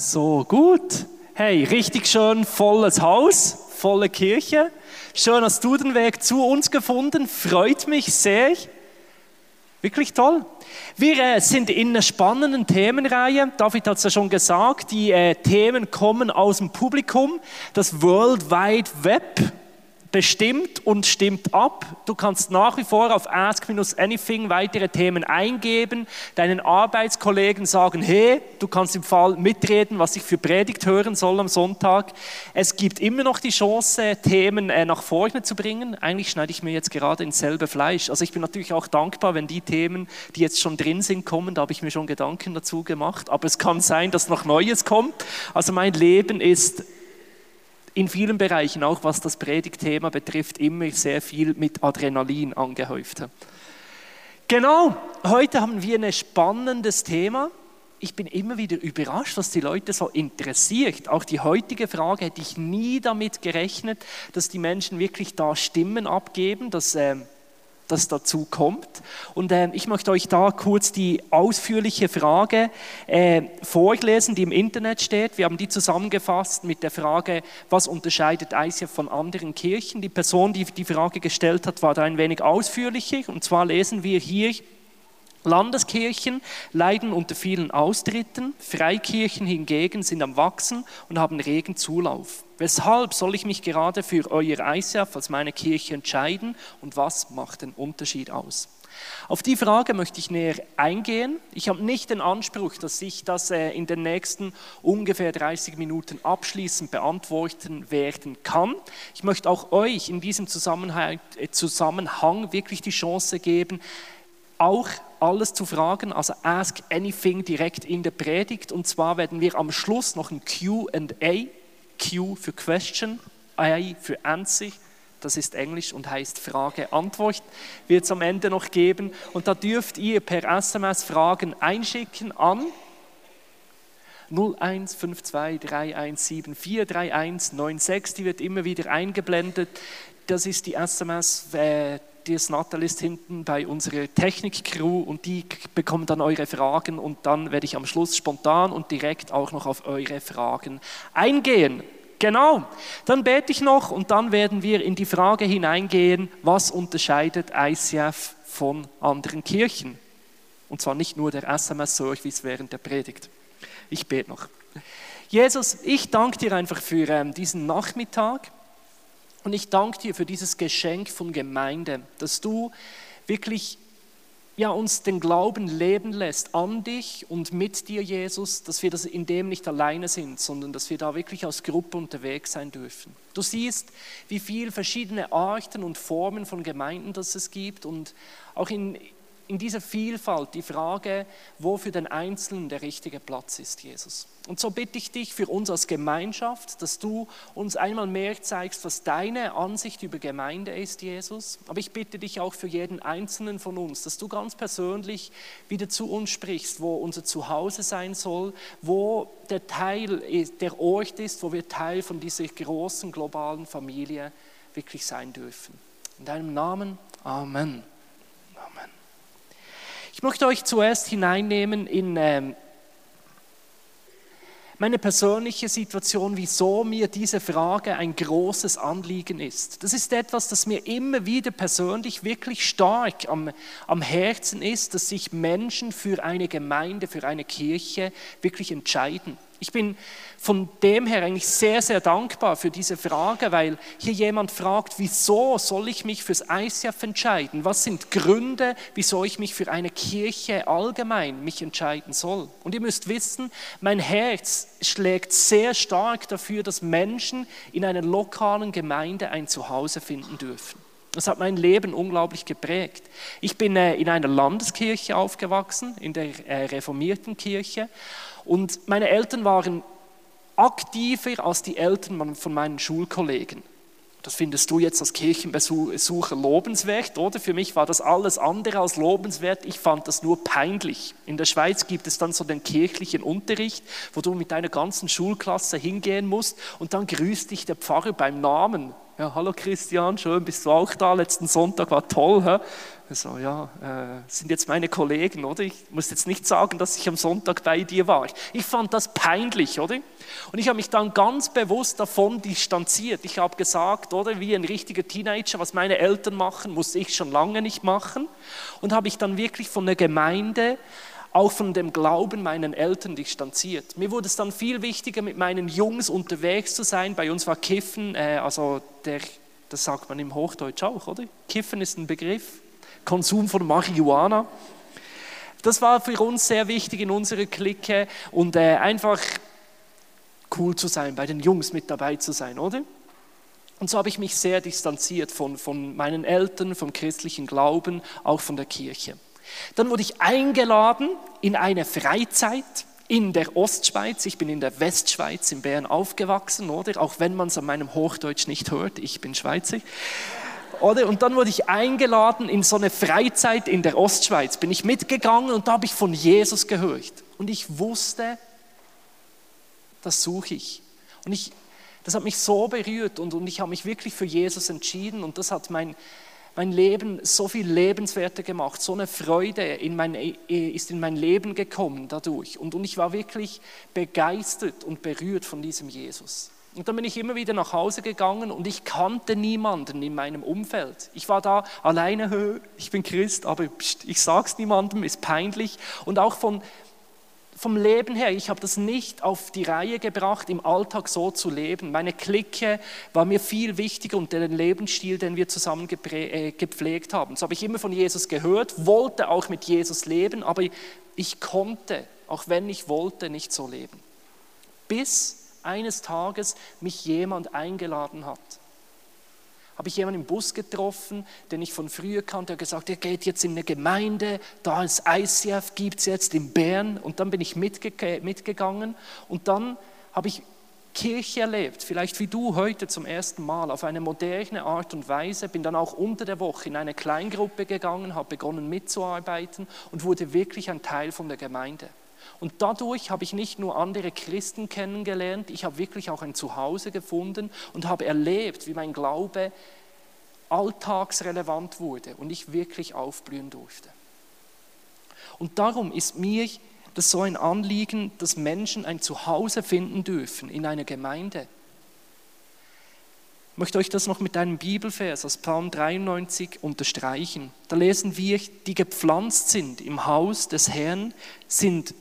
So gut. Hey, richtig schön volles Haus, volle Kirche. Schön hast du den Weg zu uns gefunden. Freut mich sehr. Wirklich toll. Wir äh, sind in einer spannenden Themenreihe. David hat es ja schon gesagt. Die äh, Themen kommen aus dem Publikum. Das World Wide Web bestimmt und stimmt ab. Du kannst nach wie vor auf Ask-Anything weitere Themen eingeben, deinen Arbeitskollegen sagen, hey, du kannst im Fall mitreden, was ich für Predigt hören soll am Sonntag. Es gibt immer noch die Chance, Themen äh, nach vorne zu bringen. Eigentlich schneide ich mir jetzt gerade ins selbe Fleisch. Also ich bin natürlich auch dankbar, wenn die Themen, die jetzt schon drin sind, kommen. Da habe ich mir schon Gedanken dazu gemacht. Aber es kann sein, dass noch Neues kommt. Also mein Leben ist in vielen Bereichen, auch was das Predigtthema betrifft, immer sehr viel mit Adrenalin angehäuft. Genau, heute haben wir ein spannendes Thema. Ich bin immer wieder überrascht, was die Leute so interessiert. Auch die heutige Frage hätte ich nie damit gerechnet, dass die Menschen wirklich da Stimmen abgeben, dass äh, das dazu kommt. Und äh, ich möchte euch da kurz die ausführliche Frage äh, vorlesen, die im Internet steht. Wir haben die zusammengefasst mit der Frage, was unterscheidet ICF von anderen Kirchen? Die Person, die die Frage gestellt hat, war da ein wenig ausführlicher. Und zwar lesen wir hier, Landeskirchen leiden unter vielen Austritten, Freikirchen hingegen sind am Wachsen und haben regen Zulauf. Weshalb soll ich mich gerade für euer ICF als meine Kirche entscheiden und was macht den Unterschied aus? Auf die Frage möchte ich näher eingehen. Ich habe nicht den Anspruch, dass ich das äh, in den nächsten ungefähr 30 Minuten abschließend beantworten werden kann. Ich möchte auch euch in diesem äh, Zusammenhang wirklich die Chance geben, auch alles zu fragen, also ask anything direkt in der Predigt. Und zwar werden wir am Schluss noch ein QA, Q für Question, A für Answer, das ist Englisch und heißt Frage, Antwort, wird es am Ende noch geben. Und da dürft ihr per SMS Fragen einschicken an 015231743196, die wird immer wieder eingeblendet. Das ist die SMS, äh, das Nathalie ist hinten bei unserer Technik-Crew und die bekommen dann eure Fragen und dann werde ich am Schluss spontan und direkt auch noch auf eure Fragen eingehen. Genau, dann bete ich noch und dann werden wir in die Frage hineingehen, was unterscheidet ICF von anderen Kirchen? Und zwar nicht nur der SMS-Service während der Predigt. Ich bete noch. Jesus, ich danke dir einfach für ähm, diesen Nachmittag. Und ich danke dir für dieses Geschenk von Gemeinde, dass du wirklich ja, uns den Glauben leben lässt an dich und mit dir, Jesus, dass wir das in dem nicht alleine sind, sondern dass wir da wirklich als Gruppe unterwegs sein dürfen. Du siehst, wie viele verschiedene Arten und Formen von Gemeinden das es gibt und auch in, in dieser Vielfalt die Frage, wo für den Einzelnen der richtige Platz ist, Jesus. Und so bitte ich dich für uns als Gemeinschaft, dass du uns einmal mehr zeigst, was deine Ansicht über Gemeinde ist, Jesus. Aber ich bitte dich auch für jeden Einzelnen von uns, dass du ganz persönlich wieder zu uns sprichst, wo unser Zuhause sein soll, wo der Teil, der Ort ist, wo wir Teil von dieser großen globalen Familie wirklich sein dürfen. In deinem Namen, Amen. Ich möchte euch zuerst hineinnehmen in ähm, meine persönliche Situation, wieso mir diese Frage ein großes Anliegen ist. Das ist etwas, das mir immer wieder persönlich wirklich stark am, am Herzen ist, dass sich Menschen für eine Gemeinde, für eine Kirche wirklich entscheiden. Ich bin von dem her eigentlich sehr, sehr dankbar für diese Frage, weil hier jemand fragt, wieso soll ich mich fürs ICF entscheiden? Was sind Gründe, wieso ich mich für eine Kirche allgemein mich entscheiden soll? Und ihr müsst wissen, mein Herz schlägt sehr stark dafür, dass Menschen in einer lokalen Gemeinde ein Zuhause finden dürfen. Das hat mein Leben unglaublich geprägt. Ich bin äh, in einer Landeskirche aufgewachsen, in der äh, reformierten Kirche. Und meine Eltern waren aktiver als die Eltern von meinen Schulkollegen. Das findest du jetzt als Kirchenbesucher lobenswert, oder? Für mich war das alles andere als lobenswert. Ich fand das nur peinlich. In der Schweiz gibt es dann so den kirchlichen Unterricht, wo du mit deiner ganzen Schulklasse hingehen musst und dann grüßt dich der Pfarrer beim Namen. Ja, hallo Christian, schön, bist du auch da? Letzten Sonntag war toll. Hä? So, ja, äh, sind jetzt meine Kollegen, oder? Ich muss jetzt nicht sagen, dass ich am Sonntag bei dir war. Ich fand das peinlich, oder? Und ich habe mich dann ganz bewusst davon distanziert. Ich habe gesagt, oder, wie ein richtiger Teenager, was meine Eltern machen, muss ich schon lange nicht machen. Und habe ich dann wirklich von der Gemeinde auch von dem Glauben meinen Eltern distanziert. Mir wurde es dann viel wichtiger, mit meinen Jungs unterwegs zu sein. Bei uns war Kiffen, äh, also der, das sagt man im Hochdeutsch auch, oder? Kiffen ist ein Begriff, Konsum von Marihuana. Das war für uns sehr wichtig in unserer Clique und äh, einfach cool zu sein, bei den Jungs mit dabei zu sein, oder? Und so habe ich mich sehr distanziert von, von meinen Eltern, vom christlichen Glauben, auch von der Kirche. Dann wurde ich eingeladen in eine Freizeit in der Ostschweiz. Ich bin in der Westschweiz in Bern aufgewachsen, oder? Auch wenn man es an meinem Hochdeutsch nicht hört, ich bin Schweizer. Oder? Und dann wurde ich eingeladen in so eine Freizeit in der Ostschweiz. Bin ich mitgegangen und da habe ich von Jesus gehört. Und ich wusste, das suche ich. Und ich, das hat mich so berührt und, und ich habe mich wirklich für Jesus entschieden und das hat mein, mein Leben so viel lebenswerter gemacht. So eine Freude in mein, ist in mein Leben gekommen dadurch. Und, und ich war wirklich begeistert und berührt von diesem Jesus. Und dann bin ich immer wieder nach Hause gegangen und ich kannte niemanden in meinem Umfeld. Ich war da alleine, ich bin Christ, aber ich sage es niemandem, ist peinlich. Und auch von, vom Leben her, ich habe das nicht auf die Reihe gebracht, im Alltag so zu leben. Meine Clique war mir viel wichtiger und den Lebensstil, den wir zusammen äh, gepflegt haben. So habe ich immer von Jesus gehört, wollte auch mit Jesus leben, aber ich konnte, auch wenn ich wollte, nicht so leben. Bis eines Tages mich jemand eingeladen hat habe ich jemanden im Bus getroffen, den ich von früher kannte, der gesagt, er geht jetzt in eine Gemeinde, da ist ICF, gibt es jetzt in Bern. Und dann bin ich mitge mitgegangen und dann habe ich Kirche erlebt, vielleicht wie du heute zum ersten Mal, auf eine moderne Art und Weise, bin dann auch unter der Woche in eine Kleingruppe gegangen, habe begonnen mitzuarbeiten und wurde wirklich ein Teil von der Gemeinde. Und dadurch habe ich nicht nur andere Christen kennengelernt, ich habe wirklich auch ein Zuhause gefunden und habe erlebt, wie mein Glaube alltagsrelevant wurde und ich wirklich aufblühen durfte. Und darum ist mir das so ein Anliegen, dass Menschen ein Zuhause finden dürfen in einer Gemeinde. Ich möchte euch das noch mit einem Bibelvers aus Psalm 93 unterstreichen. Da lesen wir, die gepflanzt sind im Haus des Herrn, sind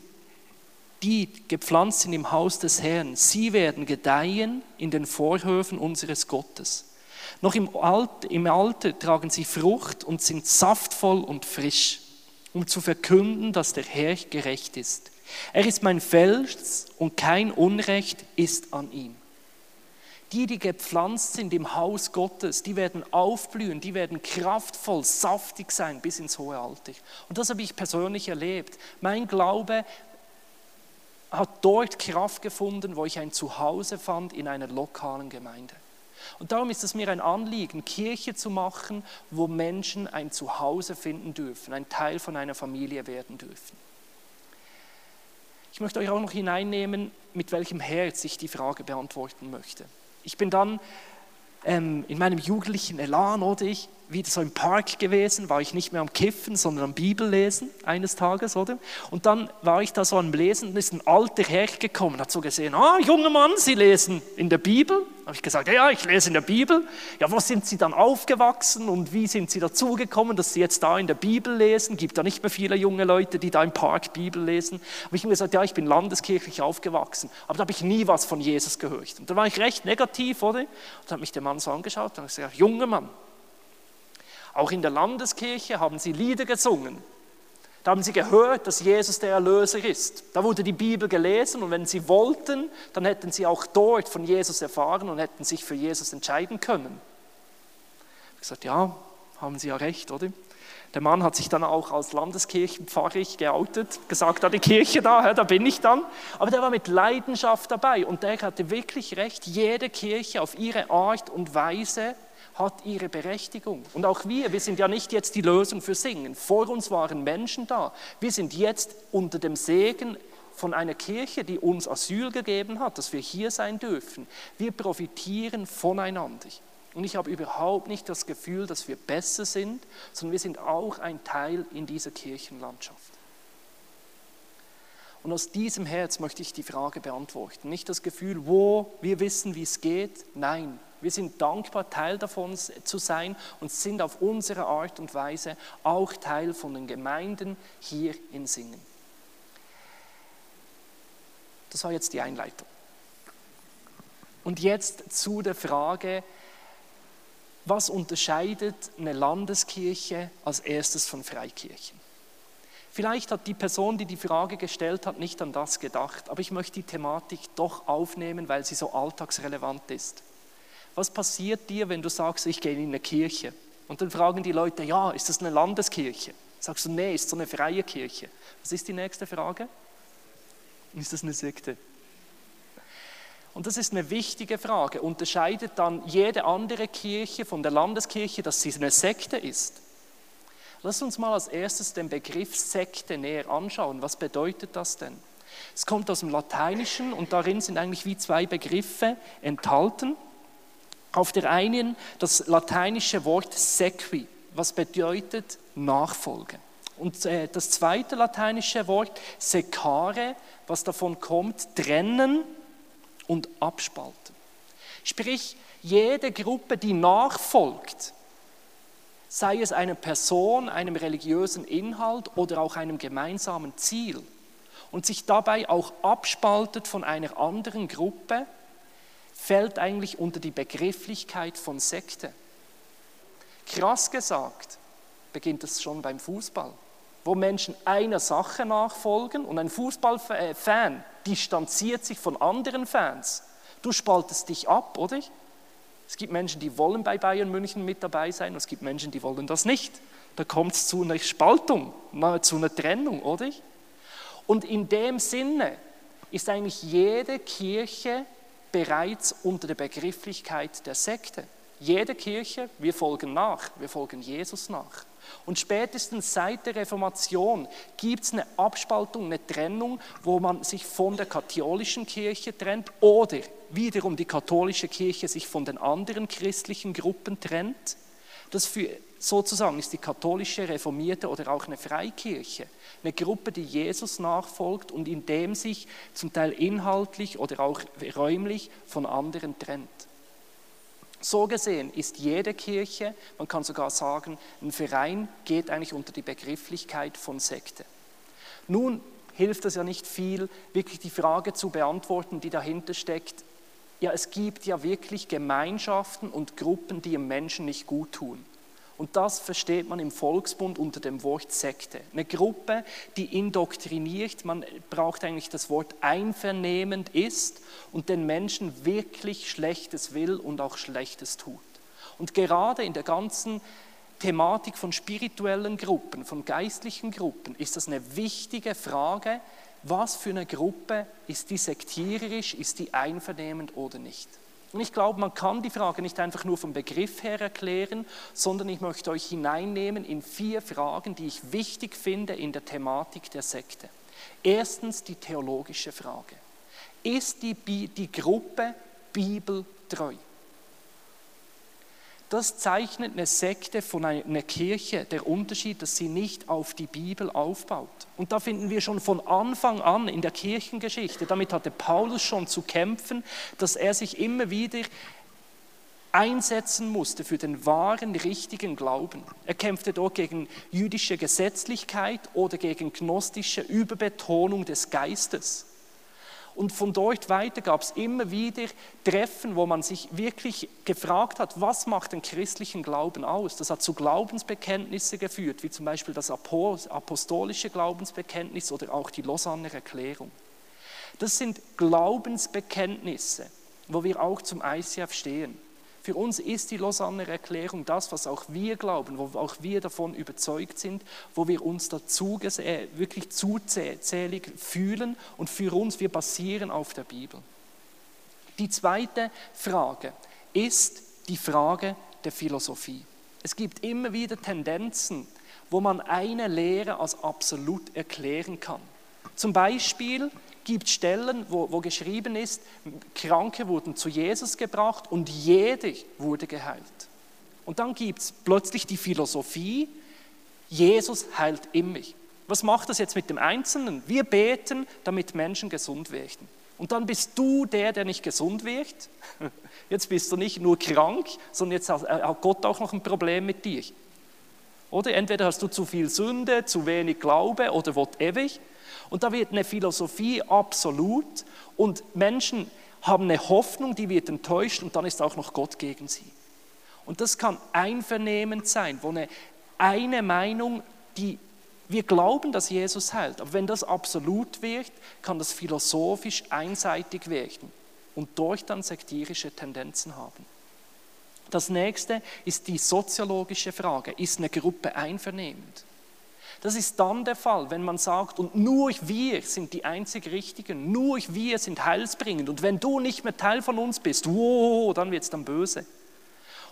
die gepflanzt sind im Haus des Herrn, sie werden gedeihen in den Vorhöfen unseres Gottes. Noch im, Alt, im Alter tragen sie Frucht und sind saftvoll und frisch, um zu verkünden, dass der Herr gerecht ist. Er ist mein Fels und kein Unrecht ist an ihm. Die, die gepflanzt sind im Haus Gottes, die werden aufblühen, die werden kraftvoll, saftig sein bis ins hohe Alter. Und das habe ich persönlich erlebt. Mein Glaube hat dort Kraft gefunden, wo ich ein Zuhause fand in einer lokalen Gemeinde. Und darum ist es mir ein Anliegen, Kirche zu machen, wo Menschen ein Zuhause finden dürfen, ein Teil von einer Familie werden dürfen. Ich möchte euch auch noch hineinnehmen, mit welchem Herz ich die Frage beantworten möchte. Ich bin dann ähm, in meinem jugendlichen Elan, oder ich, wieder so im Park gewesen, war ich nicht mehr am Kiffen, sondern am Bibellesen eines Tages, oder? Und dann war ich da so am Lesen und ist ein alter Herr gekommen, hat so gesehen, ah, junger Mann, Sie lesen in der Bibel? Habe ich gesagt, ja, ich lese in der Bibel. Ja, wo sind Sie dann aufgewachsen und wie sind Sie dazugekommen, dass Sie jetzt da in der Bibel lesen? Gibt da nicht mehr viele junge Leute, die da im Park Bibel lesen? Habe ich ihm gesagt, ja, ich bin landeskirchlich aufgewachsen, aber da habe ich nie was von Jesus gehört. Und da war ich recht negativ, oder? Und dann hat mich der Mann so angeschaut und hat gesagt, junger Mann, auch in der Landeskirche haben sie Lieder gesungen. Da haben sie gehört, dass Jesus der Erlöser ist. Da wurde die Bibel gelesen und wenn sie wollten, dann hätten sie auch dort von Jesus erfahren und hätten sich für Jesus entscheiden können. Ich gesagt, ja, haben Sie ja recht, oder? Der Mann hat sich dann auch als Landeskirchenpfarrer geoutet, gesagt, da die Kirche da, da bin ich dann. Aber der war mit Leidenschaft dabei und der hatte wirklich recht, jede Kirche auf ihre Art und Weise hat ihre Berechtigung. Und auch wir, wir sind ja nicht jetzt die Lösung für Singen. Vor uns waren Menschen da. Wir sind jetzt unter dem Segen von einer Kirche, die uns Asyl gegeben hat, dass wir hier sein dürfen. Wir profitieren voneinander. Und ich habe überhaupt nicht das Gefühl, dass wir besser sind, sondern wir sind auch ein Teil in dieser Kirchenlandschaft. Und aus diesem Herz möchte ich die Frage beantworten. Nicht das Gefühl, wo wir wissen, wie es geht. Nein, wir sind dankbar, Teil davon zu sein und sind auf unsere Art und Weise auch Teil von den Gemeinden hier in Singen. Das war jetzt die Einleitung. Und jetzt zu der Frage, was unterscheidet eine Landeskirche als erstes von Freikirchen? Vielleicht hat die Person, die die Frage gestellt hat, nicht an das gedacht, aber ich möchte die Thematik doch aufnehmen, weil sie so alltagsrelevant ist. Was passiert dir, wenn du sagst, ich gehe in eine Kirche? Und dann fragen die Leute, ja, ist das eine Landeskirche? Sagst du, nee, ist so eine freie Kirche. Was ist die nächste Frage? Ist das eine Sekte? Und das ist eine wichtige Frage. Unterscheidet dann jede andere Kirche von der Landeskirche, dass sie eine Sekte ist? Lass uns mal als erstes den Begriff Sekte näher anschauen. Was bedeutet das denn? Es kommt aus dem Lateinischen und darin sind eigentlich wie zwei Begriffe enthalten. Auf der einen das lateinische Wort sequi, was bedeutet Nachfolge. Und äh, das zweite lateinische Wort secare, was davon kommt, trennen und abspalten. Sprich, jede Gruppe, die nachfolgt, sei es einer Person, einem religiösen Inhalt oder auch einem gemeinsamen Ziel und sich dabei auch abspaltet von einer anderen Gruppe, fällt eigentlich unter die Begrifflichkeit von Sekte. Krass gesagt beginnt es schon beim Fußball, wo Menschen einer Sache nachfolgen und ein Fußballfan distanziert sich von anderen Fans. Du spaltest dich ab, oder? Es gibt Menschen, die wollen bei Bayern München mit dabei sein und es gibt Menschen, die wollen das nicht. Da kommt es zu einer Spaltung, zu einer Trennung, oder? Und in dem Sinne ist eigentlich jede Kirche bereits unter der Begrifflichkeit der Sekte. Jede Kirche, wir folgen nach, wir folgen Jesus nach. Und spätestens seit der Reformation gibt es eine Abspaltung, eine Trennung, wo man sich von der katholischen Kirche trennt oder wiederum die katholische Kirche sich von den anderen christlichen Gruppen trennt. Das für, sozusagen ist die katholische, reformierte oder auch eine Freikirche. Eine Gruppe, die Jesus nachfolgt und in dem sich zum Teil inhaltlich oder auch räumlich von anderen trennt. So gesehen ist jede Kirche, man kann sogar sagen, ein Verein geht eigentlich unter die Begrifflichkeit von Sekte. Nun hilft es ja nicht viel, wirklich die Frage zu beantworten, die dahinter steckt. Ja, es gibt ja wirklich Gemeinschaften und Gruppen, die im Menschen nicht gut tun. Und das versteht man im Volksbund unter dem Wort Sekte. Eine Gruppe, die indoktriniert, man braucht eigentlich das Wort einvernehmend ist und den Menschen wirklich Schlechtes will und auch Schlechtes tut. Und gerade in der ganzen Thematik von spirituellen Gruppen, von geistlichen Gruppen, ist das eine wichtige Frage, was für eine Gruppe ist die sektiererisch, ist die einvernehmend oder nicht. Und ich glaube, man kann die Frage nicht einfach nur vom Begriff her erklären, sondern ich möchte euch hineinnehmen in vier Fragen, die ich wichtig finde in der Thematik der Sekte. Erstens die theologische Frage. Ist die, die Gruppe bibeltreu? Das zeichnet eine Sekte von einer Kirche, der Unterschied, dass sie nicht auf die Bibel aufbaut. Und da finden wir schon von Anfang an in der Kirchengeschichte, damit hatte Paulus schon zu kämpfen, dass er sich immer wieder einsetzen musste für den wahren, richtigen Glauben. Er kämpfte dort gegen jüdische Gesetzlichkeit oder gegen gnostische Überbetonung des Geistes. Und von dort weiter gab es immer wieder Treffen, wo man sich wirklich gefragt hat, was macht den christlichen Glauben aus? Das hat zu Glaubensbekenntnisse geführt, wie zum Beispiel das apostolische Glaubensbekenntnis oder auch die Lausanner Erklärung. Das sind Glaubensbekenntnisse, wo wir auch zum ICF stehen. Für uns ist die Lausanner Erklärung das, was auch wir glauben, wo auch wir davon überzeugt sind, wo wir uns dazu äh, wirklich zuzählig fühlen und für uns, wir basieren auf der Bibel. Die zweite Frage ist die Frage der Philosophie. Es gibt immer wieder Tendenzen, wo man eine Lehre als absolut erklären kann. Zum Beispiel gibt Stellen, wo, wo geschrieben ist, Kranke wurden zu Jesus gebracht und jeder wurde geheilt. Und dann gibt es plötzlich die Philosophie, Jesus heilt immer. Was macht das jetzt mit dem Einzelnen? Wir beten, damit Menschen gesund werden. Und dann bist du der, der nicht gesund wird. Jetzt bist du nicht nur krank, sondern jetzt hat Gott auch noch ein Problem mit dir. Oder entweder hast du zu viel Sünde, zu wenig Glaube oder whatever. Und da wird eine Philosophie absolut und Menschen haben eine Hoffnung, die wird enttäuscht und dann ist auch noch Gott gegen sie. Und das kann einvernehmend sein, wo eine, eine Meinung, die wir glauben, dass Jesus heilt, aber wenn das absolut wird, kann das philosophisch einseitig werden und durch dann sektierische Tendenzen haben. Das nächste ist die soziologische Frage. Ist eine Gruppe einvernehmend? Das ist dann der Fall, wenn man sagt, und nur wir sind die einzig Richtigen, nur wir sind heilsbringend. Und wenn du nicht mehr Teil von uns bist, wow, dann wird es dann böse.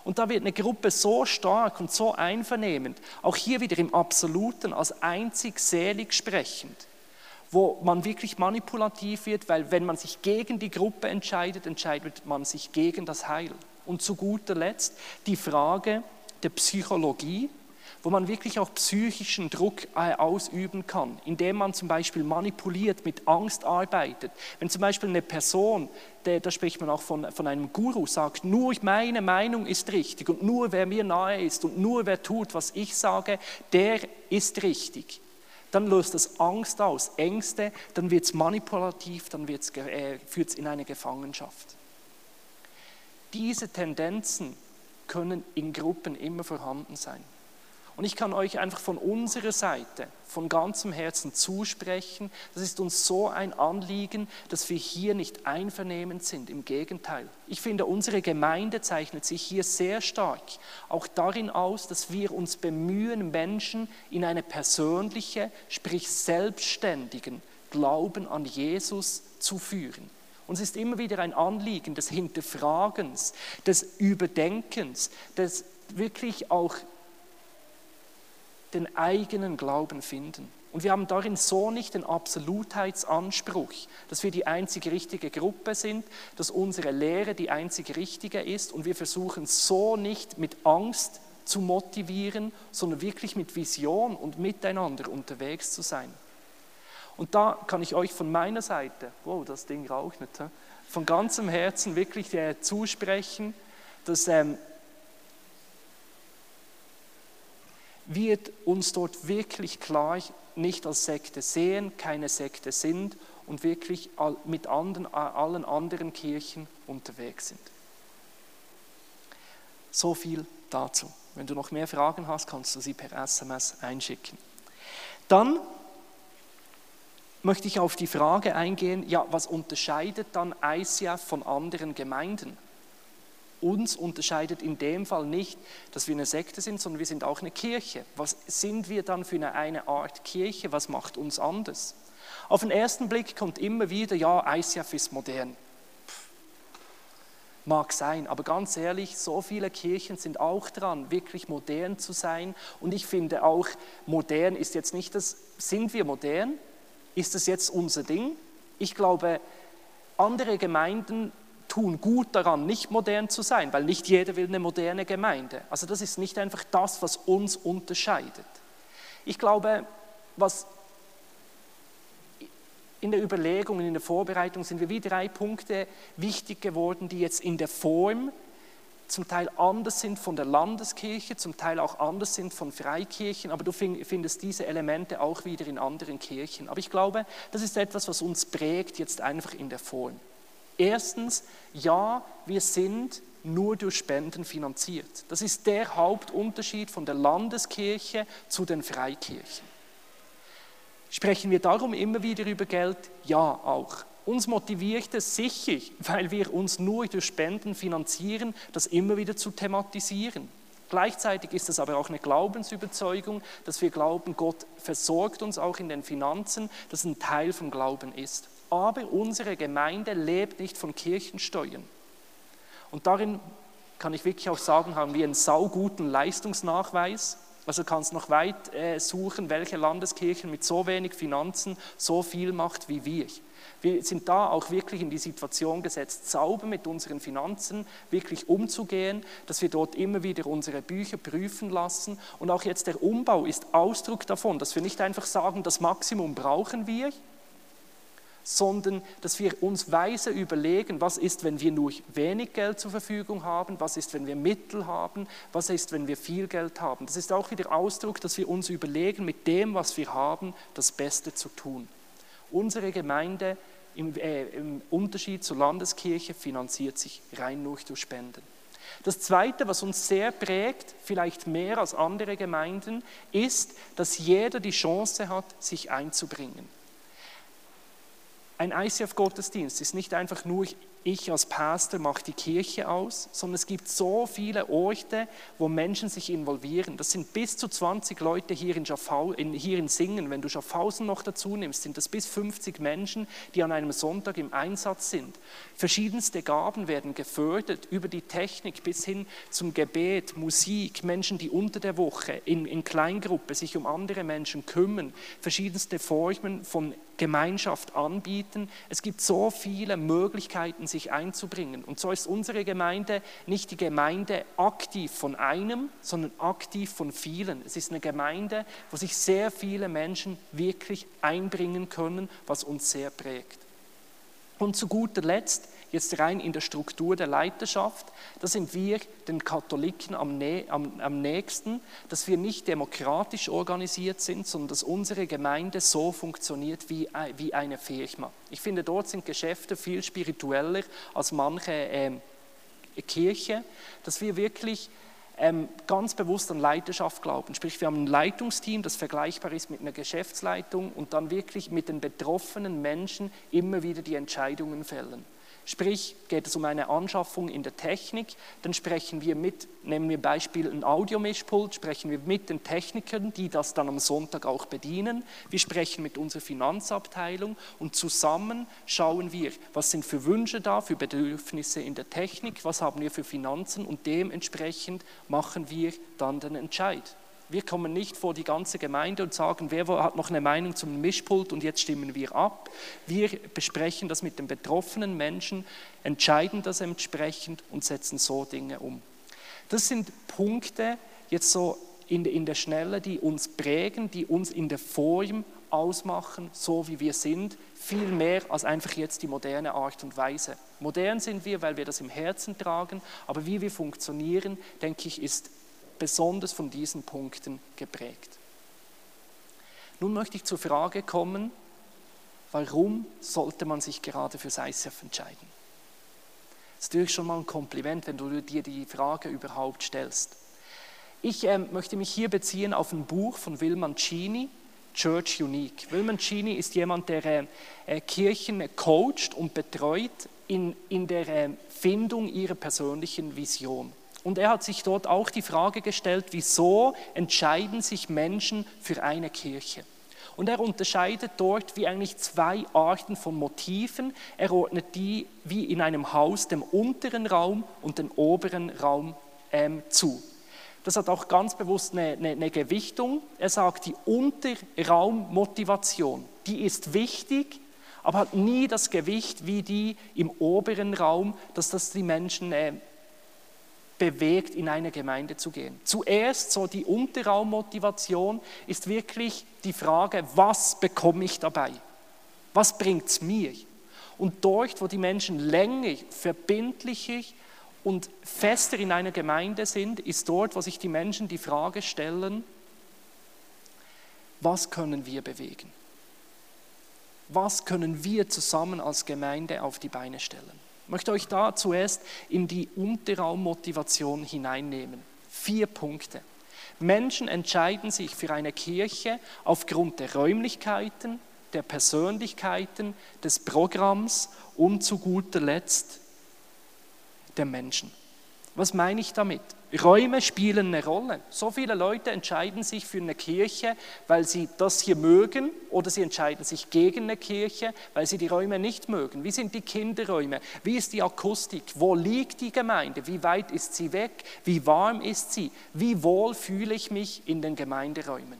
Und da wird eine Gruppe so stark und so einvernehmend, auch hier wieder im Absoluten, als einzig selig sprechend, wo man wirklich manipulativ wird, weil wenn man sich gegen die Gruppe entscheidet, entscheidet man sich gegen das Heil. Und zu guter Letzt die Frage der Psychologie, wo man wirklich auch psychischen Druck äh, ausüben kann, indem man zum Beispiel manipuliert, mit Angst arbeitet. Wenn zum Beispiel eine Person, da spricht man auch von, von einem Guru, sagt, nur meine Meinung ist richtig und nur wer mir nahe ist und nur wer tut, was ich sage, der ist richtig. Dann löst das Angst aus, Ängste, dann wird es manipulativ, dann äh, führt es in eine Gefangenschaft. Diese Tendenzen können in Gruppen immer vorhanden sein. Und ich kann euch einfach von unserer Seite, von ganzem Herzen zusprechen, das ist uns so ein Anliegen, dass wir hier nicht einvernehmend sind. Im Gegenteil. Ich finde, unsere Gemeinde zeichnet sich hier sehr stark auch darin aus, dass wir uns bemühen, Menschen in eine persönliche, sprich selbstständigen Glauben an Jesus zu führen. Uns ist immer wieder ein Anliegen des Hinterfragens, des Überdenkens, des wirklich auch den eigenen Glauben finden. Und wir haben darin so nicht den Absolutheitsanspruch, dass wir die einzige richtige Gruppe sind, dass unsere Lehre die einzige richtige ist und wir versuchen so nicht mit Angst zu motivieren, sondern wirklich mit Vision und miteinander unterwegs zu sein. Und da kann ich euch von meiner Seite, wow, das Ding raucht nicht, von ganzem Herzen wirklich äh, zusprechen, dass ähm, wird uns dort wirklich klar nicht als Sekte sehen, keine Sekte sind und wirklich mit anderen, allen anderen Kirchen unterwegs sind. So viel dazu. Wenn du noch mehr Fragen hast, kannst du sie per SMS einschicken. Dann möchte ich auf die Frage eingehen, ja, was unterscheidet dann ICF von anderen Gemeinden? Uns unterscheidet in dem Fall nicht, dass wir eine Sekte sind, sondern wir sind auch eine Kirche. Was sind wir dann für eine, eine Art Kirche? Was macht uns anders? Auf den ersten Blick kommt immer wieder, ja, ICF ist modern. Mag sein, aber ganz ehrlich, so viele Kirchen sind auch dran, wirklich modern zu sein. Und ich finde auch, modern ist jetzt nicht das, sind wir modern? Ist das jetzt unser Ding? Ich glaube, andere Gemeinden tun gut daran, nicht modern zu sein, weil nicht jeder will eine moderne Gemeinde. Also das ist nicht einfach das, was uns unterscheidet. Ich glaube, was in der Überlegung, in der Vorbereitung sind wir wie drei Punkte wichtig geworden, die jetzt in der Form zum Teil anders sind von der Landeskirche, zum Teil auch anders sind von Freikirchen, aber du findest diese Elemente auch wieder in anderen Kirchen. Aber ich glaube, das ist etwas, was uns prägt jetzt einfach in der Form. Erstens, ja, wir sind nur durch Spenden finanziert. Das ist der Hauptunterschied von der Landeskirche zu den Freikirchen. Sprechen wir darum immer wieder über Geld? Ja, auch. Uns motiviert es sicher, weil wir uns nur durch Spenden finanzieren, das immer wieder zu thematisieren. Gleichzeitig ist es aber auch eine Glaubensüberzeugung, dass wir glauben, Gott versorgt uns auch in den Finanzen, das ein Teil vom Glauben ist aber unsere Gemeinde lebt nicht von Kirchensteuern. Und darin kann ich wirklich auch sagen, haben wir einen sauguten Leistungsnachweis. Also kannst noch weit äh, suchen, welche Landeskirche mit so wenig Finanzen so viel macht wie wir. Wir sind da auch wirklich in die Situation gesetzt, sauber mit unseren Finanzen wirklich umzugehen, dass wir dort immer wieder unsere Bücher prüfen lassen. Und auch jetzt der Umbau ist Ausdruck davon, dass wir nicht einfach sagen, das Maximum brauchen wir, sondern dass wir uns weise überlegen, was ist, wenn wir nur wenig Geld zur Verfügung haben, was ist, wenn wir Mittel haben, was ist, wenn wir viel Geld haben. Das ist auch wieder Ausdruck, dass wir uns überlegen, mit dem, was wir haben, das Beste zu tun. Unsere Gemeinde im, äh, im Unterschied zur Landeskirche finanziert sich rein nur durch Spenden. Das Zweite, was uns sehr prägt, vielleicht mehr als andere Gemeinden, ist, dass jeder die Chance hat, sich einzubringen. Ein ICF-Gottesdienst ist nicht einfach nur, als Pastor mache die Kirche aus, sondern es gibt so viele Orte, wo Menschen sich involvieren. Das sind bis zu 20 Leute hier in, Schaffhausen, hier in Singen. Wenn du Schaffhausen noch dazu nimmst, sind das bis 50 Menschen, die an einem Sonntag im Einsatz sind. Verschiedenste Gaben werden gefördert, über die Technik bis hin zum Gebet, Musik, Menschen, die unter der Woche in, in Kleingruppe sich um andere Menschen kümmern, verschiedenste Formen von Gemeinschaft anbieten. Es gibt so viele Möglichkeiten, sich einzubringen. Und so ist unsere Gemeinde nicht die Gemeinde aktiv von einem, sondern aktiv von vielen. Es ist eine Gemeinde, wo sich sehr viele Menschen wirklich einbringen können, was uns sehr prägt. Und zu guter Letzt jetzt rein in der Struktur der Leiterschaft, da sind wir den Katholiken am, am, am nächsten, dass wir nicht demokratisch organisiert sind, sondern dass unsere Gemeinde so funktioniert wie, wie eine Firma. Ich finde, dort sind Geschäfte viel spiritueller als manche äh, Kirche, dass wir wirklich ähm, ganz bewusst an Leiterschaft glauben. Sprich, wir haben ein Leitungsteam, das vergleichbar ist mit einer Geschäftsleitung und dann wirklich mit den betroffenen Menschen immer wieder die Entscheidungen fällen. Sprich, geht es um eine Anschaffung in der Technik, dann sprechen wir mit, nehmen wir Beispiel ein Audiomischpult, sprechen wir mit den Technikern, die das dann am Sonntag auch bedienen. Wir sprechen mit unserer Finanzabteilung und zusammen schauen wir, was sind für Wünsche da, für Bedürfnisse in der Technik, was haben wir für Finanzen und dementsprechend machen wir dann den Entscheid. Wir kommen nicht vor die ganze Gemeinde und sagen, wer hat noch eine Meinung zum Mischpult und jetzt stimmen wir ab. Wir besprechen das mit den betroffenen Menschen, entscheiden das entsprechend und setzen so Dinge um. Das sind Punkte jetzt so in, in der Schnelle, die uns prägen, die uns in der Form ausmachen, so wie wir sind, viel mehr als einfach jetzt die moderne Art und Weise. Modern sind wir, weil wir das im Herzen tragen, aber wie wir funktionieren, denke ich, ist besonders von diesen Punkten geprägt. Nun möchte ich zur Frage kommen, warum sollte man sich gerade für ICF entscheiden? Das ist natürlich schon mal ein Kompliment, wenn du dir die Frage überhaupt stellst. Ich äh, möchte mich hier beziehen auf ein Buch von Will Mancini, Church Unique. Will ist jemand, der äh, äh Kirchen coacht und betreut in, in der äh, Findung ihrer persönlichen Vision. Und er hat sich dort auch die Frage gestellt, wieso entscheiden sich Menschen für eine Kirche? Und er unterscheidet dort wie eigentlich zwei Arten von Motiven. Er ordnet die wie in einem Haus dem unteren Raum und den oberen Raum ähm, zu. Das hat auch ganz bewusst eine, eine, eine Gewichtung. Er sagt, die Unterraummotivation, die ist wichtig, aber hat nie das Gewicht wie die im oberen Raum, dass das die Menschen äh, bewegt, in eine Gemeinde zu gehen. Zuerst so die Unterraummotivation ist wirklich die Frage, was bekomme ich dabei? Was bringt es mir? Und dort, wo die Menschen länger, verbindlicher und fester in einer Gemeinde sind, ist dort, wo sich die Menschen die Frage stellen, was können wir bewegen? Was können wir zusammen als Gemeinde auf die Beine stellen? Ich möchte euch da zuerst in die Unterraummotivation hineinnehmen. Vier Punkte. Menschen entscheiden sich für eine Kirche aufgrund der Räumlichkeiten, der Persönlichkeiten, des Programms und zu guter Letzt der Menschen. Was meine ich damit? Räume spielen eine Rolle. So viele Leute entscheiden sich für eine Kirche, weil sie das hier mögen, oder sie entscheiden sich gegen eine Kirche, weil sie die Räume nicht mögen. Wie sind die Kinderräume? Wie ist die Akustik? Wo liegt die Gemeinde? Wie weit ist sie weg? Wie warm ist sie? Wie wohl fühle ich mich in den Gemeinderäumen?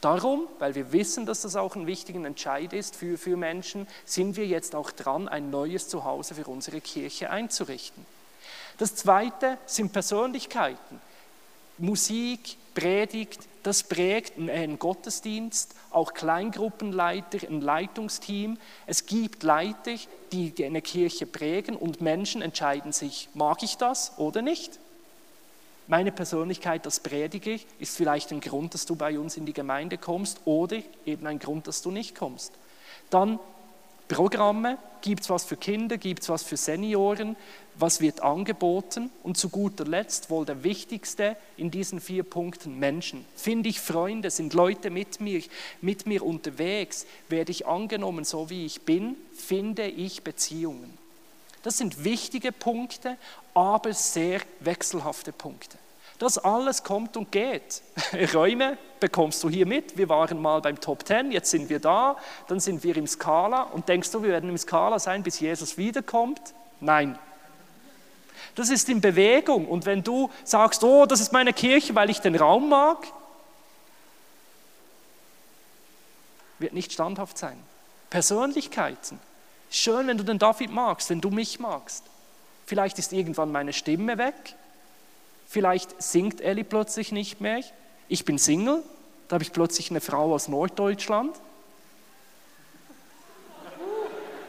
Darum, weil wir wissen, dass das auch ein wichtiger Entscheid ist für, für Menschen, sind wir jetzt auch dran, ein neues Zuhause für unsere Kirche einzurichten. Das Zweite sind Persönlichkeiten. Musik, Predigt, das prägt einen Gottesdienst, auch Kleingruppenleiter, ein Leitungsteam. Es gibt Leiter, die eine Kirche prägen und Menschen entscheiden sich, mag ich das oder nicht. Meine Persönlichkeit als Prediger ist vielleicht ein Grund, dass du bei uns in die Gemeinde kommst oder eben ein Grund, dass du nicht kommst. Dann Programme, gibt es was für Kinder, gibt es was für Senioren, was wird angeboten und zu guter Letzt wohl der wichtigste in diesen vier Punkten Menschen. Finde ich Freunde, sind Leute mit mir, mit mir unterwegs, werde ich angenommen, so wie ich bin, finde ich Beziehungen. Das sind wichtige Punkte, aber sehr wechselhafte Punkte. Das alles kommt und geht. Räume bekommst du hier mit. Wir waren mal beim Top Ten, jetzt sind wir da, dann sind wir im Skala und denkst du, wir werden im Skala sein, bis Jesus wiederkommt? Nein. Das ist in Bewegung und wenn du sagst, oh, das ist meine Kirche, weil ich den Raum mag, wird nicht standhaft sein. Persönlichkeiten. Schön, wenn du den David magst, wenn du mich magst. Vielleicht ist irgendwann meine Stimme weg, Vielleicht singt Elli plötzlich nicht mehr. Ich bin Single, da habe ich plötzlich eine Frau aus Norddeutschland.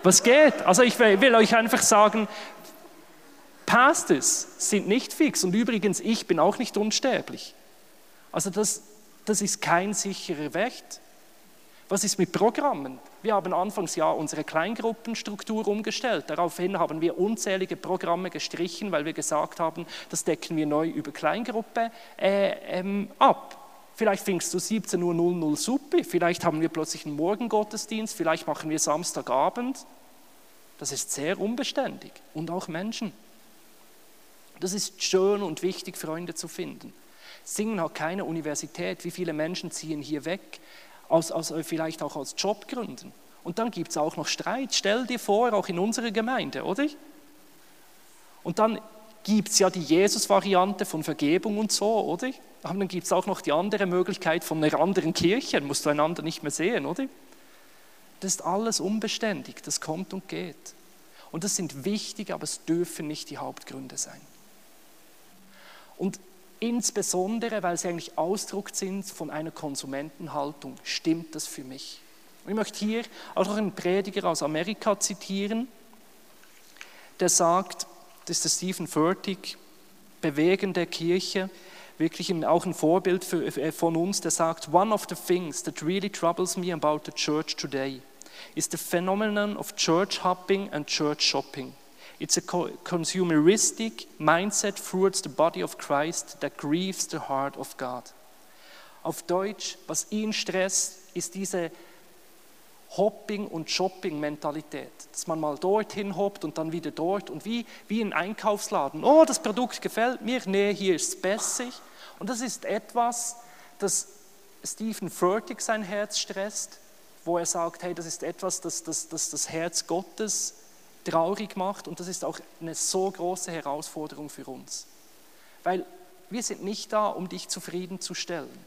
Was geht? Also ich will euch einfach sagen, Pastors sind nicht fix und übrigens, ich bin auch nicht unsterblich. Also das, das ist kein sicherer Wert. Was ist mit Programmen? Wir haben Anfangsjahr unsere Kleingruppenstruktur umgestellt. Daraufhin haben wir unzählige Programme gestrichen, weil wir gesagt haben, das decken wir neu über Kleingruppe äh, ähm, ab. Vielleicht fingst du 17.00 Uhr Suppe, vielleicht haben wir plötzlich einen Morgengottesdienst, vielleicht machen wir Samstagabend. Das ist sehr unbeständig und auch Menschen. Das ist schön und wichtig, Freunde zu finden. Singen hat keine Universität. Wie viele Menschen ziehen hier weg? Als, als vielleicht auch als Job gründen. Und dann gibt es auch noch Streit. Stell dir vor, auch in unserer Gemeinde, oder? Und dann gibt es ja die Jesus-Variante von Vergebung und so, oder? Aber dann gibt es auch noch die andere Möglichkeit von einer anderen Kirche, musst du einander nicht mehr sehen, oder? Das ist alles unbeständig, das kommt und geht. Und das sind wichtige, aber es dürfen nicht die Hauptgründe sein. Und Insbesondere, weil sie eigentlich Ausdruck sind von einer Konsumentenhaltung, stimmt das für mich. Und ich möchte hier auch noch einen Prediger aus Amerika zitieren, der sagt, das ist der Stephen Furtick, bewegende Kirche, wirklich auch ein Vorbild für, äh, von uns, der sagt, one of the things that really troubles me about the church today is the phenomenon of church hopping and church shopping. It's a consumeristic mindset towards the body of Christ that grieves the heart of God. Auf Deutsch, was ihn stresst, ist diese Hopping- und Shopping-Mentalität. Dass man mal dorthin hoppt und dann wieder dort und wie, wie ein Einkaufsladen. Oh, das Produkt gefällt mir, nee, hier ist es besser. Und das ist etwas, das Stephen Furtick sein Herz stresst, wo er sagt, hey, das ist etwas, das das, das, das Herz Gottes traurig macht und das ist auch eine so große Herausforderung für uns. Weil wir sind nicht da, um dich zufriedenzustellen,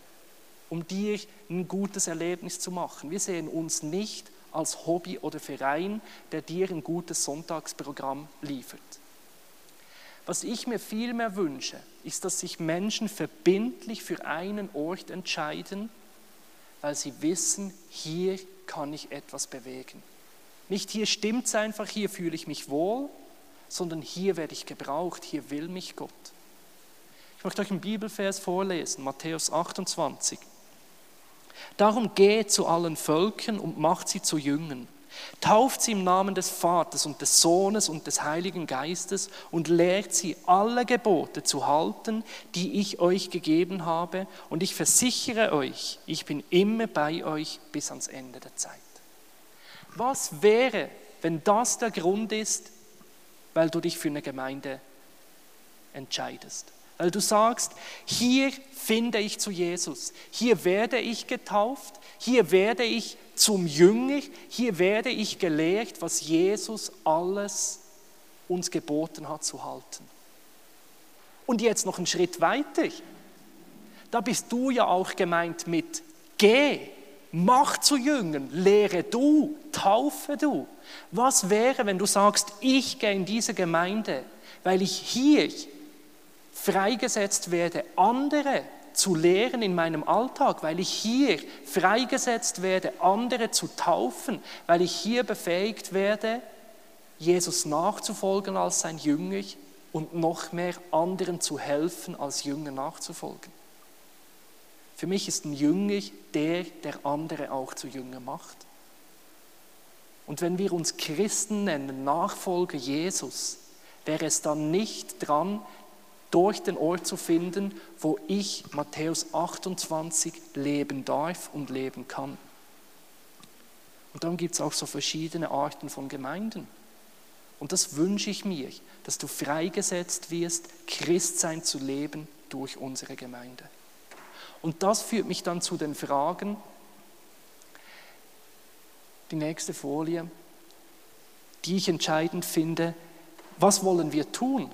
um dir ein gutes Erlebnis zu machen. Wir sehen uns nicht als Hobby oder Verein, der dir ein gutes Sonntagsprogramm liefert. Was ich mir vielmehr wünsche, ist, dass sich Menschen verbindlich für einen Ort entscheiden, weil sie wissen, hier kann ich etwas bewegen. Nicht hier stimmt es einfach, hier fühle ich mich wohl, sondern hier werde ich gebraucht, hier will mich Gott. Ich möchte euch einen Bibelvers vorlesen, Matthäus 28. Darum geht zu allen Völkern und macht sie zu Jüngern. Tauft sie im Namen des Vaters und des Sohnes und des Heiligen Geistes und lehrt sie alle Gebote zu halten, die ich euch gegeben habe. Und ich versichere euch, ich bin immer bei euch bis ans Ende der Zeit. Was wäre, wenn das der Grund ist, weil du dich für eine Gemeinde entscheidest. Weil du sagst, hier finde ich zu Jesus, hier werde ich getauft, hier werde ich zum Jünger, hier werde ich gelehrt, was Jesus alles uns geboten hat zu halten. Und jetzt noch einen Schritt weiter. Da bist du ja auch gemeint mit geh, mach zu Jüngern, lehre du, taufe du. Was wäre, wenn du sagst, ich gehe in diese Gemeinde, weil ich hier freigesetzt werde, andere zu lehren in meinem Alltag, weil ich hier freigesetzt werde, andere zu taufen, weil ich hier befähigt werde, Jesus nachzufolgen als sein Jünger und noch mehr anderen zu helfen, als Jünger nachzufolgen. Für mich ist ein Jünger der, der andere auch zu Jünger macht. Und wenn wir uns Christen nennen, Nachfolger Jesus, wäre es dann nicht dran, durch den Ort zu finden, wo ich, Matthäus 28, leben darf und leben kann. Und dann gibt es auch so verschiedene Arten von Gemeinden. Und das wünsche ich mir, dass du freigesetzt wirst, Christsein zu leben durch unsere Gemeinde. Und das führt mich dann zu den Fragen, die nächste Folie, die ich entscheidend finde, was wollen wir tun?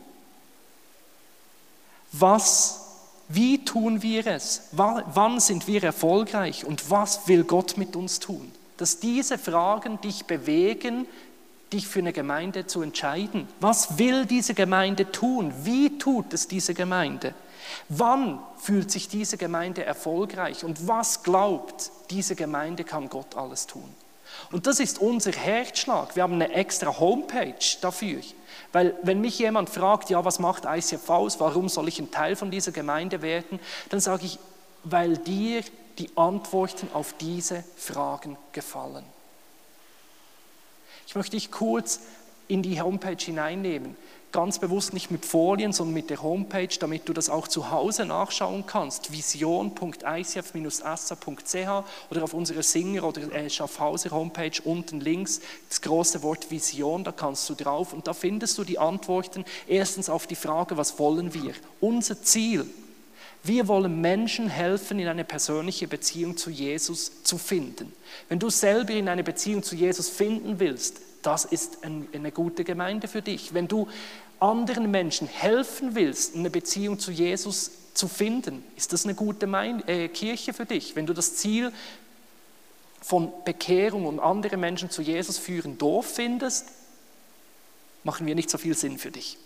Was, wie tun wir es? Wann sind wir erfolgreich und was will Gott mit uns tun? Dass diese Fragen dich bewegen, dich für eine Gemeinde zu entscheiden. Was will diese Gemeinde tun? Wie tut es diese Gemeinde? Wann fühlt sich diese Gemeinde erfolgreich und was glaubt, diese Gemeinde kann Gott alles tun? Und das ist unser Herzschlag. Wir haben eine extra Homepage dafür. Weil wenn mich jemand fragt, ja, was macht ICF aus, warum soll ich ein Teil von dieser Gemeinde werden, dann sage ich, weil dir die Antworten auf diese Fragen gefallen. Ich möchte dich kurz in die Homepage hineinnehmen ganz bewusst nicht mit Folien, sondern mit der Homepage, damit du das auch zu Hause nachschauen kannst. vision.icf-assa.ch oder auf unserer Singer- oder äh, Schaffhauser Homepage unten links das große Wort Vision, da kannst du drauf und da findest du die Antworten erstens auf die Frage, was wollen wir? Unser Ziel. Wir wollen Menschen helfen, in eine persönliche Beziehung zu Jesus zu finden. Wenn du selber in eine Beziehung zu Jesus finden willst, das ist eine gute Gemeinde für dich. Wenn du anderen Menschen helfen willst, eine Beziehung zu Jesus zu finden, ist das eine gute äh, Kirche für dich. Wenn du das Ziel von Bekehrung und andere Menschen zu Jesus führen doof findest, machen wir nicht so viel Sinn für dich.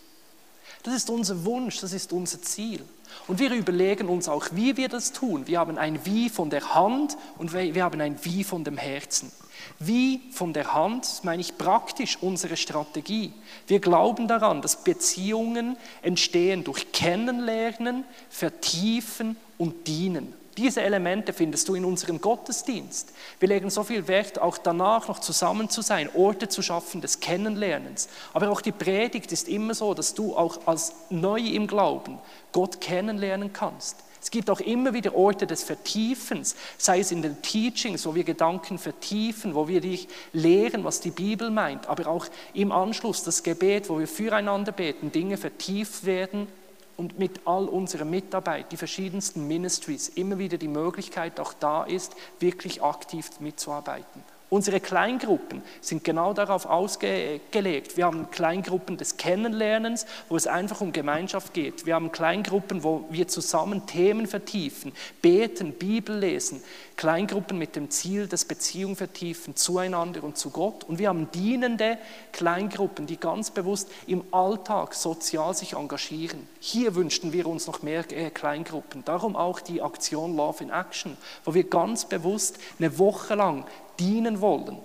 Das ist unser Wunsch, das ist unser Ziel. Und wir überlegen uns auch, wie wir das tun. Wir haben ein Wie von der Hand und wir haben ein Wie von dem Herzen. Wie von der Hand, meine ich praktisch unsere Strategie. Wir glauben daran, dass Beziehungen entstehen durch Kennenlernen, Vertiefen und Dienen. Diese Elemente findest du in unserem Gottesdienst. Wir legen so viel Wert, auch danach noch zusammen zu sein, Orte zu schaffen des Kennenlernens. Aber auch die Predigt ist immer so, dass du auch als neu im Glauben Gott kennenlernen kannst. Es gibt auch immer wieder Orte des Vertiefens, sei es in den Teachings, wo wir Gedanken vertiefen, wo wir dich lehren, was die Bibel meint, aber auch im Anschluss das Gebet, wo wir füreinander beten, Dinge vertieft werden und mit all unserer Mitarbeit, die verschiedensten Ministries, immer wieder die Möglichkeit auch da ist, wirklich aktiv mitzuarbeiten. Unsere Kleingruppen sind genau darauf ausgelegt. Wir haben Kleingruppen des Kennenlernens, wo es einfach um Gemeinschaft geht. Wir haben Kleingruppen, wo wir zusammen Themen vertiefen, beten, Bibel lesen. Kleingruppen mit dem Ziel, das Beziehung vertiefen zueinander und zu Gott. Und wir haben dienende Kleingruppen, die ganz bewusst im Alltag sozial sich engagieren. Hier wünschten wir uns noch mehr äh, Kleingruppen. Darum auch die Aktion Love in Action, wo wir ganz bewusst eine Woche lang dienen wollen.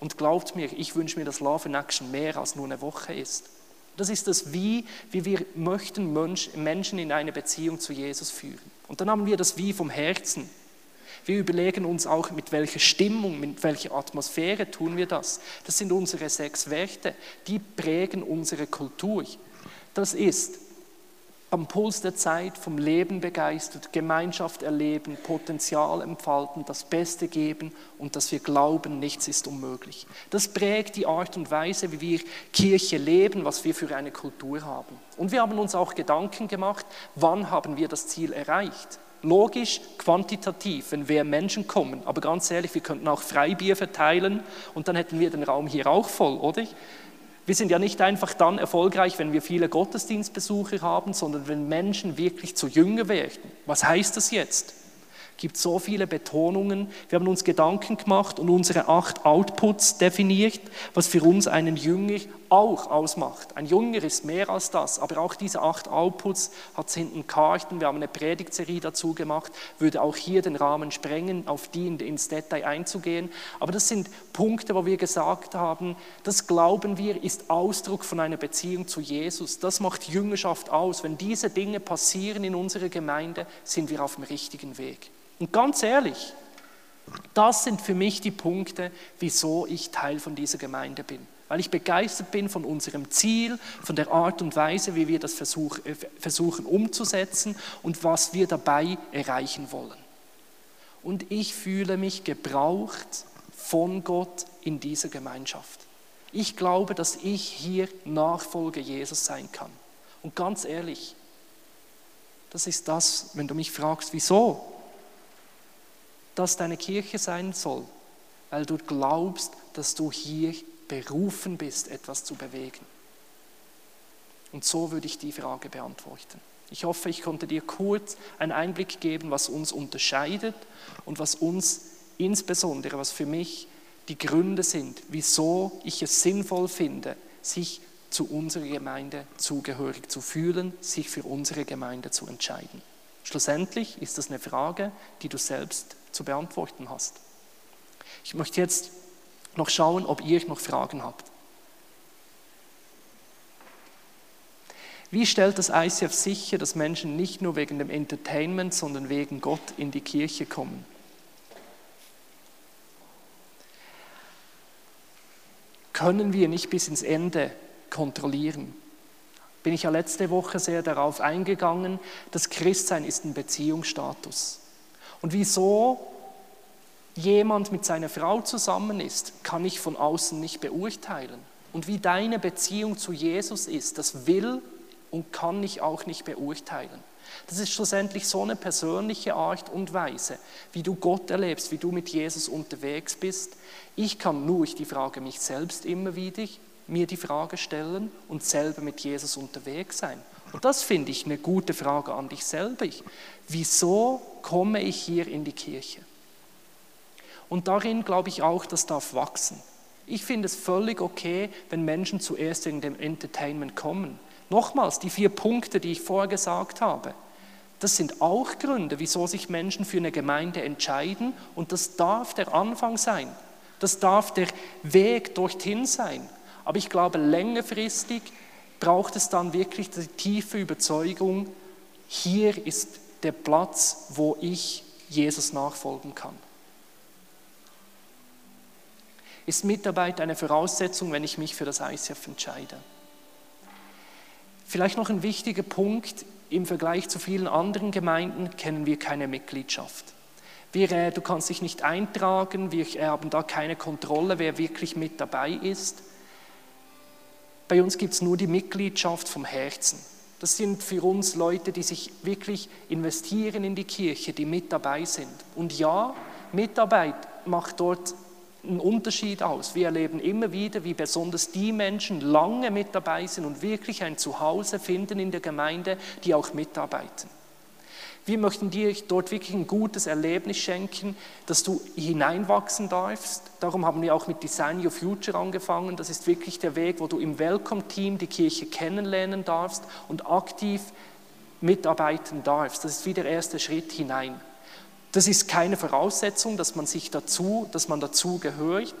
Und glaubt mir, ich wünsche mir, dass Love in Action mehr als nur eine Woche ist. Das ist das Wie, wie wir möchten Menschen in eine Beziehung zu Jesus führen. Und dann haben wir das Wie vom Herzen. Wir überlegen uns auch, mit welcher Stimmung, mit welcher Atmosphäre tun wir das. Das sind unsere sechs Werte, die prägen unsere Kultur. Das ist am Puls der Zeit, vom Leben begeistert, Gemeinschaft erleben, Potenzial entfalten, das Beste geben und dass wir glauben, nichts ist unmöglich. Das prägt die Art und Weise, wie wir Kirche leben, was wir für eine Kultur haben. Und wir haben uns auch Gedanken gemacht, wann haben wir das Ziel erreicht. Logisch, quantitativ, wenn mehr Menschen kommen. Aber ganz ehrlich, wir könnten auch Freibier verteilen und dann hätten wir den Raum hier auch voll, oder? Wir sind ja nicht einfach dann erfolgreich, wenn wir viele Gottesdienstbesucher haben, sondern wenn Menschen wirklich zu Jünger werden. Was heißt das jetzt? gibt so viele Betonungen. Wir haben uns Gedanken gemacht und unsere acht Outputs definiert, was für uns einen Jünger auch ausmacht. Ein Jünger ist mehr als das, aber auch diese acht Outputs hat es hinten Karten. Wir haben eine Predigtserie dazu gemacht, würde auch hier den Rahmen sprengen, auf die ins Detail einzugehen. Aber das sind Punkte, wo wir gesagt haben, das glauben wir, ist Ausdruck von einer Beziehung zu Jesus. Das macht Jüngerschaft aus. Wenn diese Dinge passieren in unserer Gemeinde, sind wir auf dem richtigen Weg. Und ganz ehrlich, das sind für mich die Punkte, wieso ich Teil von dieser Gemeinde bin. Weil ich begeistert bin von unserem Ziel, von der Art und Weise, wie wir das äh, versuchen umzusetzen und was wir dabei erreichen wollen. Und ich fühle mich gebraucht von Gott in dieser Gemeinschaft. Ich glaube, dass ich hier Nachfolger Jesus sein kann. Und ganz ehrlich, das ist das, wenn du mich fragst, wieso? dass deine Kirche sein soll, weil du glaubst, dass du hier berufen bist, etwas zu bewegen. Und so würde ich die Frage beantworten. Ich hoffe, ich konnte dir kurz einen Einblick geben, was uns unterscheidet und was uns insbesondere, was für mich die Gründe sind, wieso ich es sinnvoll finde, sich zu unserer Gemeinde zugehörig zu fühlen, sich für unsere Gemeinde zu entscheiden. Schlussendlich ist das eine Frage, die du selbst zu beantworten hast. Ich möchte jetzt noch schauen, ob ihr noch Fragen habt. Wie stellt das ICF sicher, dass Menschen nicht nur wegen dem Entertainment, sondern wegen Gott in die Kirche kommen? Können wir nicht bis ins Ende kontrollieren? Bin ich ja letzte Woche sehr darauf eingegangen, das Christsein ist ein Beziehungsstatus. Und wieso jemand mit seiner Frau zusammen ist, kann ich von außen nicht beurteilen. Und wie deine Beziehung zu Jesus ist, das will und kann ich auch nicht beurteilen. Das ist schlussendlich so eine persönliche Art und Weise, wie du Gott erlebst, wie du mit Jesus unterwegs bist. Ich kann nur ich die Frage mich selbst immer wieder mir die Frage stellen und selber mit Jesus unterwegs sein. Und das finde ich eine gute Frage an dich selber. Wieso komme ich hier in die Kirche? Und darin glaube ich auch, das darf wachsen. Ich finde es völlig okay, wenn Menschen zuerst in dem Entertainment kommen. Nochmals, die vier Punkte, die ich vorher gesagt habe, das sind auch Gründe, wieso sich Menschen für eine Gemeinde entscheiden und das darf der Anfang sein. Das darf der Weg dorthin sein. Aber ich glaube, längerfristig braucht es dann wirklich die tiefe Überzeugung, hier ist der Platz, wo ich Jesus nachfolgen kann. Ist Mitarbeit eine Voraussetzung, wenn ich mich für das ICF entscheide? Vielleicht noch ein wichtiger Punkt, im Vergleich zu vielen anderen Gemeinden kennen wir keine Mitgliedschaft. Wir, äh, du kannst dich nicht eintragen, wir haben da keine Kontrolle, wer wirklich mit dabei ist. Bei uns gibt es nur die Mitgliedschaft vom Herzen. Das sind für uns Leute, die sich wirklich investieren in die Kirche, die mit dabei sind. Und ja, Mitarbeit macht dort einen Unterschied aus. Wir erleben immer wieder, wie besonders die Menschen lange mit dabei sind und wirklich ein Zuhause finden in der Gemeinde, die auch mitarbeiten. Wir möchten dir dort wirklich ein gutes Erlebnis schenken, dass du hineinwachsen darfst. Darum haben wir auch mit Design Your Future angefangen. Das ist wirklich der Weg, wo du im Welcome-Team die Kirche kennenlernen darfst und aktiv mitarbeiten darfst. Das ist wie der erste Schritt hinein. Das ist keine Voraussetzung, dass man sich dazu, dass man dazu gehört.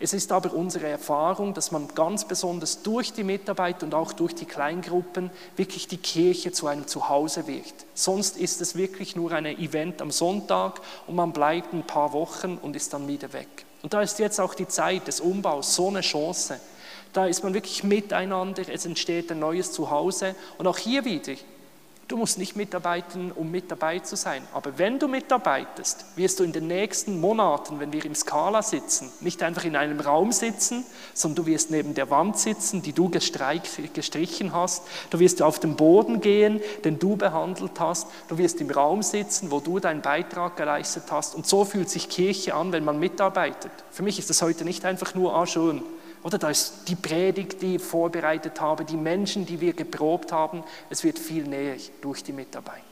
Es ist aber unsere Erfahrung, dass man ganz besonders durch die Mitarbeit und auch durch die Kleingruppen wirklich die Kirche zu einem Zuhause wird. Sonst ist es wirklich nur ein Event am Sonntag und man bleibt ein paar Wochen und ist dann wieder weg. Und da ist jetzt auch die Zeit des Umbaus so eine Chance. Da ist man wirklich miteinander, es entsteht ein neues Zuhause und auch hier wieder Du musst nicht mitarbeiten, um mit dabei zu sein. Aber wenn du mitarbeitest, wirst du in den nächsten Monaten, wenn wir im Skala sitzen, nicht einfach in einem Raum sitzen, sondern du wirst neben der Wand sitzen, die du gestrichen hast. Du wirst auf den Boden gehen, den du behandelt hast. Du wirst im Raum sitzen, wo du deinen Beitrag geleistet hast. Und so fühlt sich Kirche an, wenn man mitarbeitet. Für mich ist das heute nicht einfach nur, ah schön, oder da ist die Predigt, die ich vorbereitet habe, die Menschen, die wir geprobt haben. Es wird viel näher durch die Mitarbeit.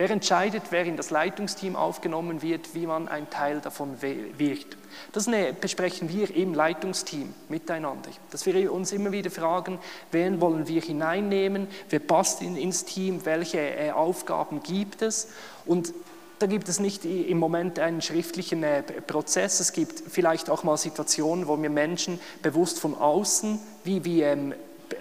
Wer entscheidet, wer in das Leitungsteam aufgenommen wird, wie man ein Teil davon wird? Das besprechen wir im Leitungsteam miteinander. Dass wir uns immer wieder fragen, wen wollen wir hineinnehmen, wer passt ins Team, welche äh, Aufgaben gibt es. Und da gibt es nicht im Moment einen schriftlichen äh, Prozess. Es gibt vielleicht auch mal Situationen, wo wir Menschen bewusst von außen, wie, wie ähm,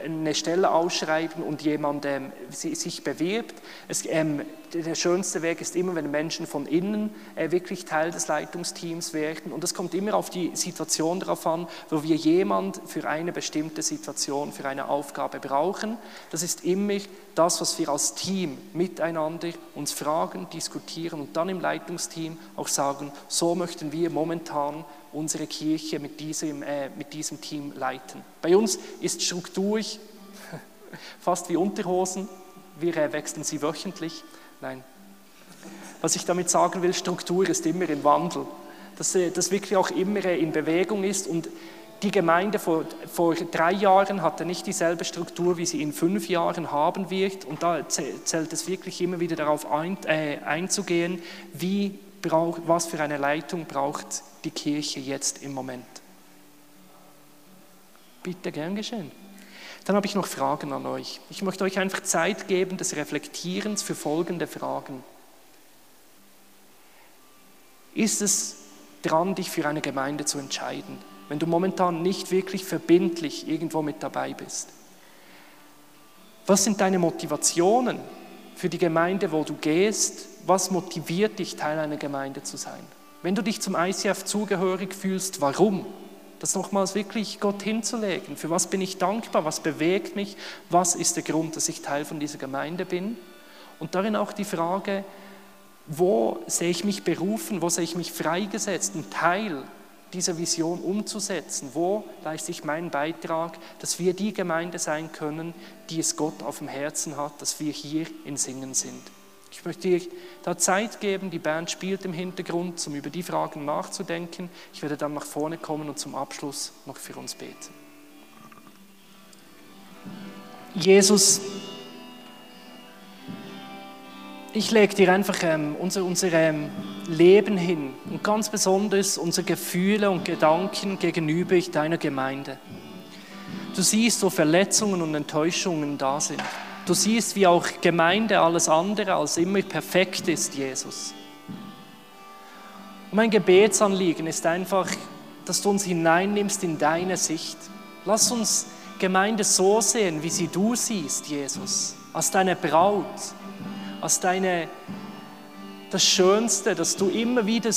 eine Stelle ausschreiben und jemand ähm, sich bewirbt. Es, ähm, der schönste Weg ist immer, wenn Menschen von innen äh, wirklich Teil des Leitungsteams werden. Und es kommt immer auf die Situation darauf an, wo wir jemand für eine bestimmte Situation, für eine Aufgabe brauchen. Das ist immer das, was wir als Team miteinander uns fragen, diskutieren und dann im Leitungsteam auch sagen, so möchten wir momentan unsere Kirche mit diesem, äh, mit diesem Team leiten. Bei uns ist Struktur fast wie Unterhosen. Wir äh, wechseln sie wöchentlich. Nein. Was ich damit sagen will, Struktur ist immer im Wandel. Dass äh, das wirklich auch immer äh, in Bewegung ist und die Gemeinde vor, vor drei Jahren hatte nicht dieselbe Struktur, wie sie in fünf Jahren haben wird. Und da zählt es wirklich immer wieder darauf ein, äh, einzugehen, wie braucht, was für eine Leitung braucht die Kirche jetzt im Moment. Bitte gern geschehen. Dann habe ich noch Fragen an euch. Ich möchte euch einfach Zeit geben des Reflektierens für folgende Fragen. Ist es dran, dich für eine Gemeinde zu entscheiden, wenn du momentan nicht wirklich verbindlich irgendwo mit dabei bist? Was sind deine Motivationen für die Gemeinde, wo du gehst? Was motiviert dich, Teil einer Gemeinde zu sein? Wenn du dich zum ICF zugehörig fühlst, warum? das nochmals wirklich Gott hinzulegen. Für was bin ich dankbar? Was bewegt mich? Was ist der Grund, dass ich Teil von dieser Gemeinde bin? Und darin auch die Frage, wo sehe ich mich berufen? Wo sehe ich mich freigesetzt, einen Teil dieser Vision umzusetzen? Wo leiste ich meinen Beitrag, dass wir die Gemeinde sein können, die es Gott auf dem Herzen hat, dass wir hier in Singen sind? Ich möchte dir da Zeit geben, die Band spielt im Hintergrund, um über die Fragen nachzudenken. Ich werde dann nach vorne kommen und zum Abschluss noch für uns beten. Jesus, ich lege dir einfach ähm, unser, unser ähm, Leben hin und ganz besonders unsere Gefühle und Gedanken gegenüber deiner Gemeinde. Du siehst, wo Verletzungen und Enttäuschungen da sind. Du siehst, wie auch Gemeinde alles andere als immer perfekt ist, Jesus. Und mein Gebetsanliegen ist einfach, dass du uns hineinnimmst in deine Sicht. Lass uns Gemeinde so sehen, wie sie du siehst, Jesus, als deine Braut, als deine, das Schönste, das du immer wieder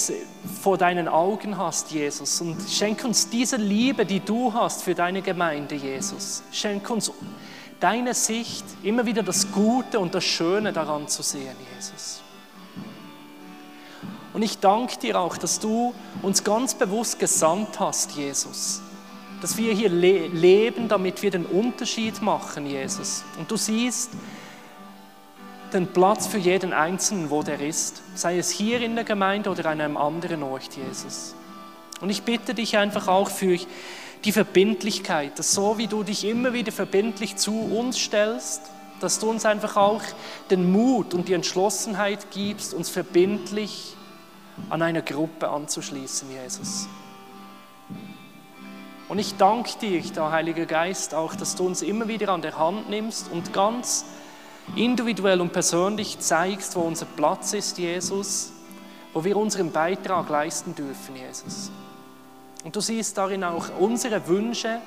vor deinen Augen hast, Jesus. Und schenk uns diese Liebe, die du hast für deine Gemeinde, Jesus. Schenk uns deine Sicht, immer wieder das Gute und das Schöne daran zu sehen, Jesus. Und ich danke dir auch, dass du uns ganz bewusst gesandt hast, Jesus. Dass wir hier le leben, damit wir den Unterschied machen, Jesus. Und du siehst den Platz für jeden Einzelnen, wo der ist. Sei es hier in der Gemeinde oder an einem anderen Ort, Jesus. Und ich bitte dich einfach auch für die Verbindlichkeit, dass so wie du dich immer wieder verbindlich zu uns stellst, dass du uns einfach auch den Mut und die Entschlossenheit gibst, uns verbindlich an einer Gruppe anzuschließen, Jesus. Und ich danke dir, der Heilige Geist, auch, dass du uns immer wieder an der Hand nimmst und ganz individuell und persönlich zeigst, wo unser Platz ist, Jesus, wo wir unseren Beitrag leisten dürfen, Jesus. Und du siehst darin auch unsere Wünsche,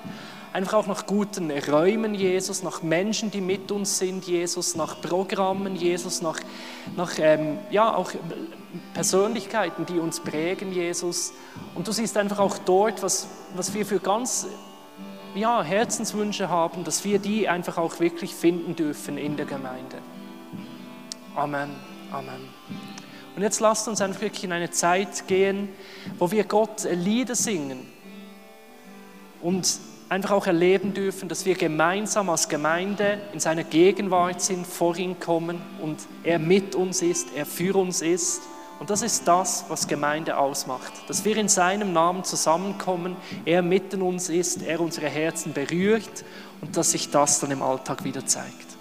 einfach auch nach guten Räumen, Jesus, nach Menschen, die mit uns sind, Jesus, nach Programmen, Jesus, nach, nach ähm, ja, auch Persönlichkeiten, die uns prägen, Jesus. Und du siehst einfach auch dort, was, was wir für ganz ja, Herzenswünsche haben, dass wir die einfach auch wirklich finden dürfen in der Gemeinde. Amen, Amen. Und jetzt lasst uns einfach wirklich in eine Zeit gehen, wo wir Gott Lieder singen und einfach auch erleben dürfen, dass wir gemeinsam als Gemeinde in seiner Gegenwart sind, vor ihn kommen und er mit uns ist, er für uns ist. Und das ist das, was Gemeinde ausmacht, dass wir in seinem Namen zusammenkommen, er mitten uns ist, er unsere Herzen berührt und dass sich das dann im Alltag wieder zeigt.